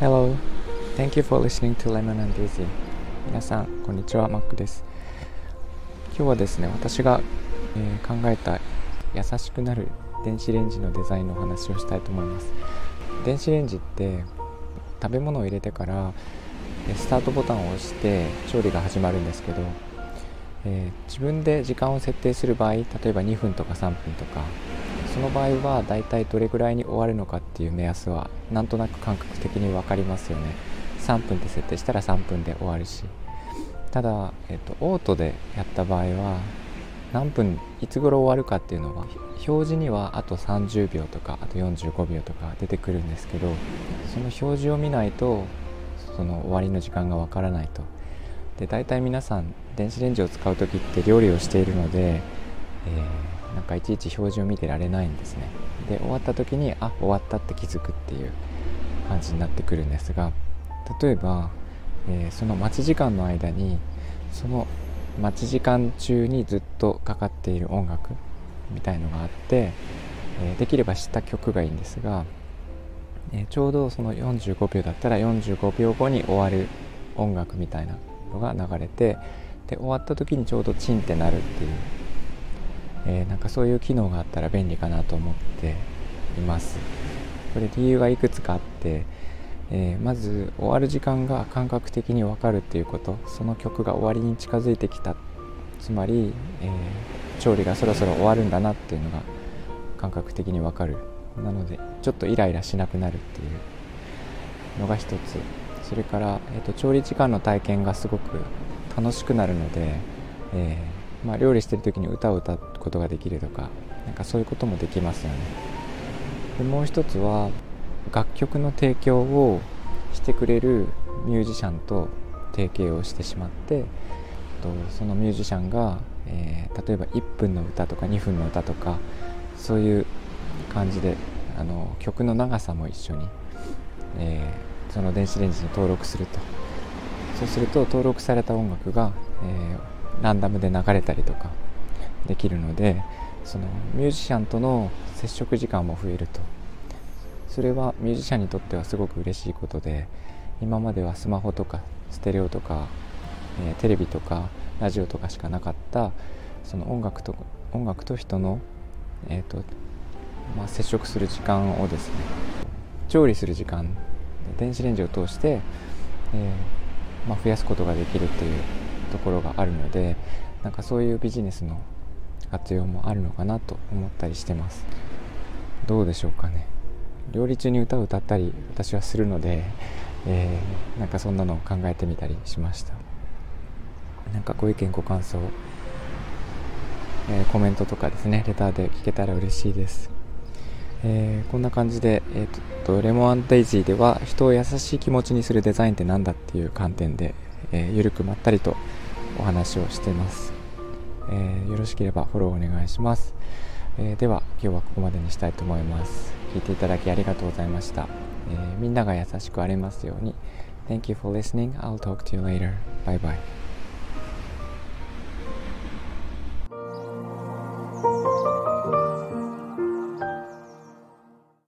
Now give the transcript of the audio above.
Hello, thank you for listening to Lemon and Daisy. 皆さん、こんにちは、マックです。今日はですね、私が、えー、考えた優しくなる電子レンジのデザインのお話をしたいと思います。電子レンジって食べ物を入れてからスタートボタンを押して調理が始まるんですけど、えー、自分で時間を設定する場合例えば2分とか3分とかその場合はだいたいどれぐらいに終わるのかっていう目安はなんとなく感覚的に分かりますよね。3分で設定したら3分で終わるし。ただ、えっと、オートでやった場合は何分いつ頃終わるかっていうのは表示にはあと30秒とかあと45秒とか出てくるんですけどその表示を見ないとその終わりの時間がわからないと。で大体皆さん電子レンジを使う時って料理をしているので、えーなんかいちいち表示を見てられないんですね。で終わった時にあ終わったって気づくっていう感じになってくるんですが例えば、えー、その待ち時間の間にその待ち時間中にずっとかかっている音楽みたいのがあって、えー、できれば知った曲がいいんですが、えー、ちょうどその45秒だったら45秒後に終わる音楽みたいなのが流れてで終わった時にちょうどチンってなるっていうえー、なんかそういう機能があったら便利かなと思っています。これ理由がいくつかあって、えー、まず終わる時間が感覚的に分かるっていうこと。その曲が終わりに近づいてきた。つまり、えー、調理がそろそろ終わるんだなっていうのが感覚的に分かる。なのでちょっとイライラしなくなるっていうのが一つ。それから、えーと、調理時間の体験がすごく楽しくなるので、えーまあ、料理してる時に歌を歌うことができるとかなんかそういうこともできますよね。でもう一つは楽曲の提供をしてくれるミュージシャンと提携をしてしまってとそのミュージシャンが、えー、例えば1分の歌とか2分の歌とかそういう感じであの曲の長さも一緒に、えー、その電子レンジに登録すると。そうすると登録された音楽が、えーランダムで流れたりとかできるのでそのミュージシャンとの接触時間も増えると。それはミュージシャンにとってはすごく嬉しいことで今まではスマホとかステレオとか、えー、テレビとかラジオとかしかなかったその音楽と音楽と人の、えーとまあ、接触する時間をですね調理する時間電子レンジを通して、えー、まあ、増やすことができるというところがあるのでなんかそういうビジネスの活用もあるのかなと思ったりしてます。どうでしょうかね。料理中に歌を歌ったり私はするので、えー、なんかそんなのを考えてみたりしました。なんかご意見ご感想、えー、コメントとかですねレターで聞けたら嬉しいです。えー、こんな感じで、えーと、とレモンデイジーでは人を優しい気持ちにするデザインって何だっていう観点で、えー、ゆるくまったりとお話をしています、えー、よろしければフォローお願いします、えー、では今日はここまでにしたいと思います聞いていただきありがとうございました、えみんなが優しくありますように Thank you for listening. I'll talk to you later. Bye bye.